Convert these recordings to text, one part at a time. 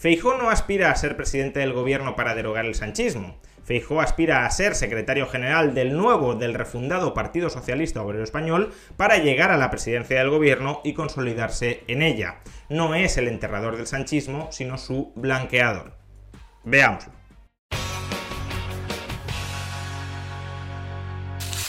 Feijó no aspira a ser presidente del gobierno para derogar el sanchismo. Feijó aspira a ser secretario general del nuevo, del refundado Partido Socialista Obrero Español para llegar a la presidencia del gobierno y consolidarse en ella. No es el enterrador del sanchismo, sino su blanqueador. Veámoslo.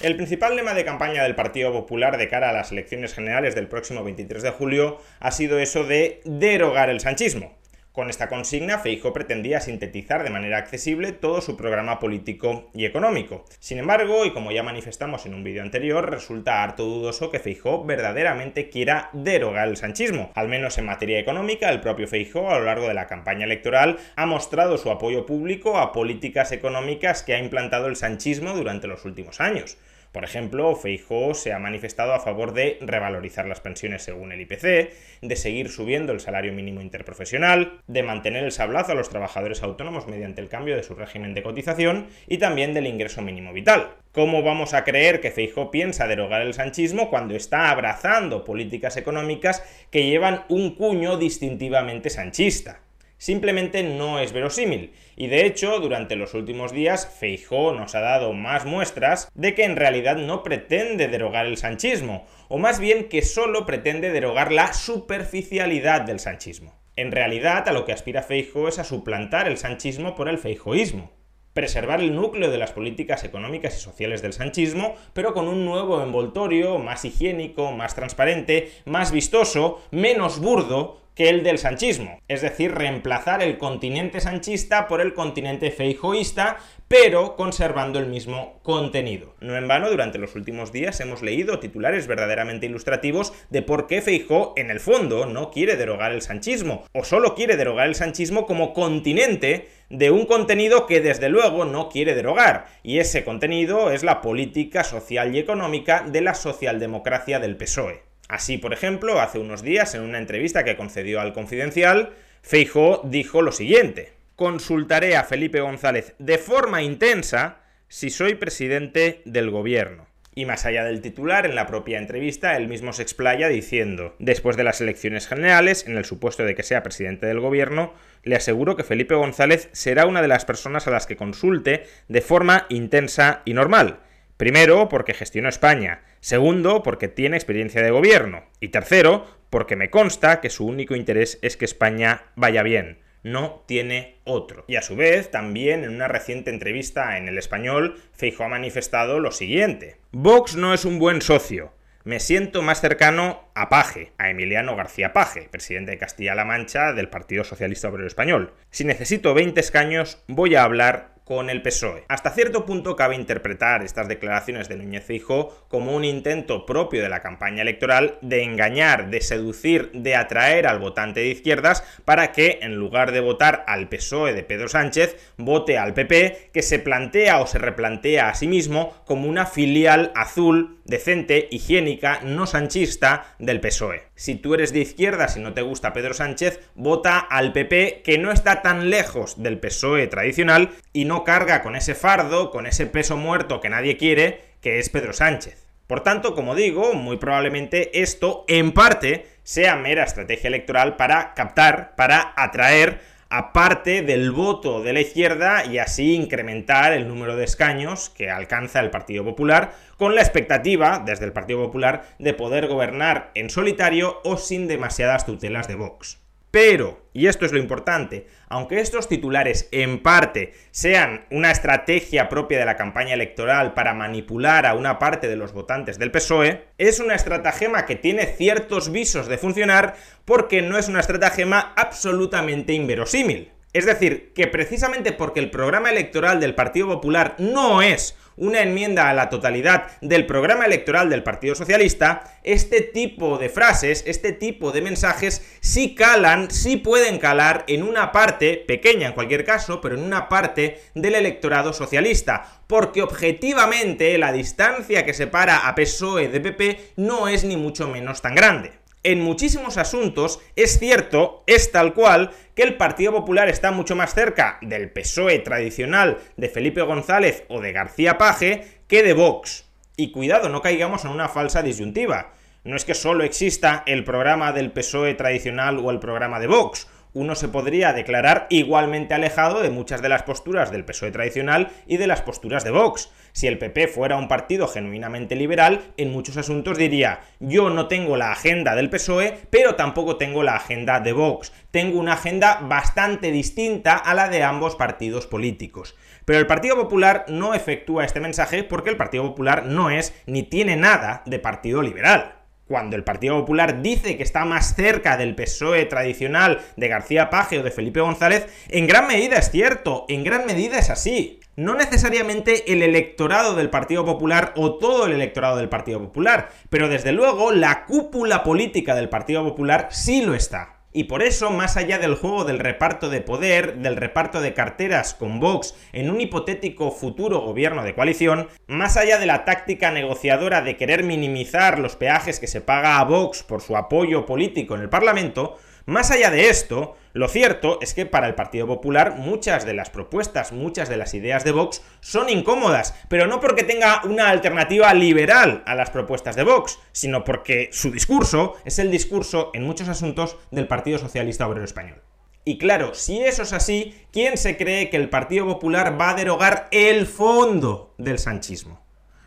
El principal lema de campaña del Partido Popular de cara a las elecciones generales del próximo 23 de julio ha sido eso de derogar el sanchismo. Con esta consigna, Feijo pretendía sintetizar de manera accesible todo su programa político y económico. Sin embargo, y como ya manifestamos en un vídeo anterior, resulta harto dudoso que Feijo verdaderamente quiera derogar el sanchismo. Al menos en materia económica, el propio Feijo a lo largo de la campaña electoral ha mostrado su apoyo público a políticas económicas que ha implantado el sanchismo durante los últimos años. Por ejemplo, Feijóo se ha manifestado a favor de revalorizar las pensiones según el IPC, de seguir subiendo el salario mínimo interprofesional, de mantener el sablazo a los trabajadores autónomos mediante el cambio de su régimen de cotización y también del ingreso mínimo vital. ¿Cómo vamos a creer que Feijóo piensa derogar el sanchismo cuando está abrazando políticas económicas que llevan un cuño distintivamente sanchista? Simplemente no es verosímil. Y de hecho, durante los últimos días, Feijó nos ha dado más muestras de que en realidad no pretende derogar el sanchismo, o más bien que solo pretende derogar la superficialidad del sanchismo. En realidad, a lo que aspira Feijó es a suplantar el sanchismo por el feijoísmo preservar el núcleo de las políticas económicas y sociales del sanchismo, pero con un nuevo envoltorio más higiénico, más transparente, más vistoso, menos burdo, que el del sanchismo, es decir, reemplazar el continente sanchista por el continente feijoísta, pero conservando el mismo contenido. No en vano, durante los últimos días hemos leído titulares verdaderamente ilustrativos de por qué Feijó, en el fondo, no quiere derogar el sanchismo, o solo quiere derogar el sanchismo como continente de un contenido que desde luego no quiere derogar, y ese contenido es la política social y económica de la socialdemocracia del PSOE. Así, por ejemplo, hace unos días, en una entrevista que concedió al Confidencial, Feijóo dijo lo siguiente: Consultaré a Felipe González de forma intensa si soy presidente del gobierno. Y más allá del titular, en la propia entrevista, él mismo se explaya diciendo, después de las elecciones generales, en el supuesto de que sea presidente del gobierno, le aseguro que Felipe González será una de las personas a las que consulte de forma intensa y normal. Primero, porque gestionó España. Segundo, porque tiene experiencia de gobierno. Y tercero, porque me consta que su único interés es que España vaya bien. No tiene otro. Y a su vez, también en una reciente entrevista en El Español, Feijo ha manifestado lo siguiente. Vox no es un buen socio. Me siento más cercano a Paje, a Emiliano García Paje, presidente de Castilla-La Mancha del Partido Socialista Obrero Español. Si necesito 20 escaños, voy a hablar con el PSOE. Hasta cierto punto cabe interpretar estas declaraciones de Núñez Fijo como un intento propio de la campaña electoral de engañar, de seducir, de atraer al votante de izquierdas para que, en lugar de votar al PSOE de Pedro Sánchez, vote al PP, que se plantea o se replantea a sí mismo como una filial azul, decente, higiénica, no sanchista del PSOE. Si tú eres de izquierda, si no te gusta Pedro Sánchez, vota al PP que no está tan lejos del PSOE tradicional y no carga con ese fardo, con ese peso muerto que nadie quiere, que es Pedro Sánchez. Por tanto, como digo, muy probablemente esto en parte sea mera estrategia electoral para captar, para atraer a parte del voto de la izquierda y así incrementar el número de escaños que alcanza el Partido Popular, con la expectativa, desde el Partido Popular, de poder gobernar en solitario o sin demasiadas tutelas de Vox. Pero, y esto es lo importante, aunque estos titulares en parte sean una estrategia propia de la campaña electoral para manipular a una parte de los votantes del PSOE, es una estratagema que tiene ciertos visos de funcionar porque no es una estratagema absolutamente inverosímil. Es decir, que precisamente porque el programa electoral del Partido Popular no es una enmienda a la totalidad del programa electoral del Partido Socialista, este tipo de frases, este tipo de mensajes sí calan, sí pueden calar en una parte, pequeña en cualquier caso, pero en una parte del electorado socialista, porque objetivamente la distancia que separa a PSOE de PP no es ni mucho menos tan grande en muchísimos asuntos es cierto, es tal cual, que el Partido Popular está mucho más cerca del PSOE tradicional de Felipe González o de García Paje que de Vox. Y cuidado, no caigamos en una falsa disyuntiva. No es que solo exista el programa del PSOE tradicional o el programa de Vox uno se podría declarar igualmente alejado de muchas de las posturas del PSOE tradicional y de las posturas de Vox. Si el PP fuera un partido genuinamente liberal, en muchos asuntos diría, yo no tengo la agenda del PSOE, pero tampoco tengo la agenda de Vox. Tengo una agenda bastante distinta a la de ambos partidos políticos. Pero el Partido Popular no efectúa este mensaje porque el Partido Popular no es ni tiene nada de partido liberal cuando el Partido Popular dice que está más cerca del PSOE tradicional de García Paje o de Felipe González, en gran medida es cierto, en gran medida es así. No necesariamente el electorado del Partido Popular o todo el electorado del Partido Popular, pero desde luego la cúpula política del Partido Popular sí lo está. Y por eso, más allá del juego del reparto de poder, del reparto de carteras con Vox en un hipotético futuro gobierno de coalición, más allá de la táctica negociadora de querer minimizar los peajes que se paga a Vox por su apoyo político en el Parlamento, más allá de esto, lo cierto es que para el Partido Popular muchas de las propuestas, muchas de las ideas de Vox son incómodas, pero no porque tenga una alternativa liberal a las propuestas de Vox, sino porque su discurso es el discurso en muchos asuntos del Partido Socialista Obrero Español. Y claro, si eso es así, ¿quién se cree que el Partido Popular va a derogar el fondo del sanchismo?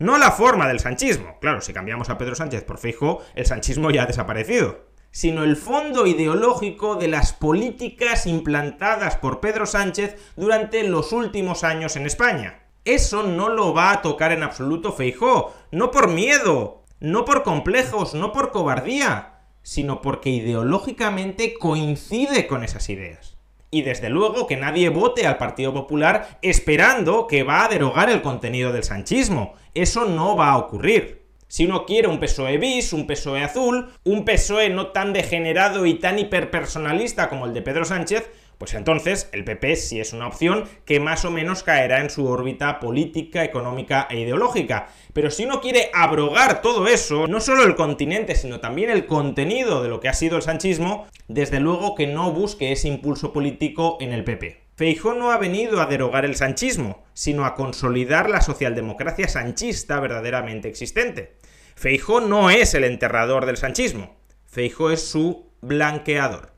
No la forma del sanchismo. Claro, si cambiamos a Pedro Sánchez por Feijóo, el sanchismo ya ha desaparecido sino el fondo ideológico de las políticas implantadas por Pedro Sánchez durante los últimos años en España. Eso no lo va a tocar en absoluto Feijó, no por miedo, no por complejos, no por cobardía, sino porque ideológicamente coincide con esas ideas. Y desde luego que nadie vote al Partido Popular esperando que va a derogar el contenido del sanchismo. Eso no va a ocurrir. Si uno quiere un PSOE bis, un PSOE azul, un PSOE no tan degenerado y tan hiperpersonalista como el de Pedro Sánchez, pues entonces el PP sí es una opción que más o menos caerá en su órbita política, económica e ideológica. Pero si uno quiere abrogar todo eso, no solo el continente, sino también el contenido de lo que ha sido el sanchismo, desde luego que no busque ese impulso político en el PP. Feijó no ha venido a derogar el sanchismo, sino a consolidar la socialdemocracia sanchista verdaderamente existente. Feijó no es el enterrador del sanchismo, Feijó es su blanqueador.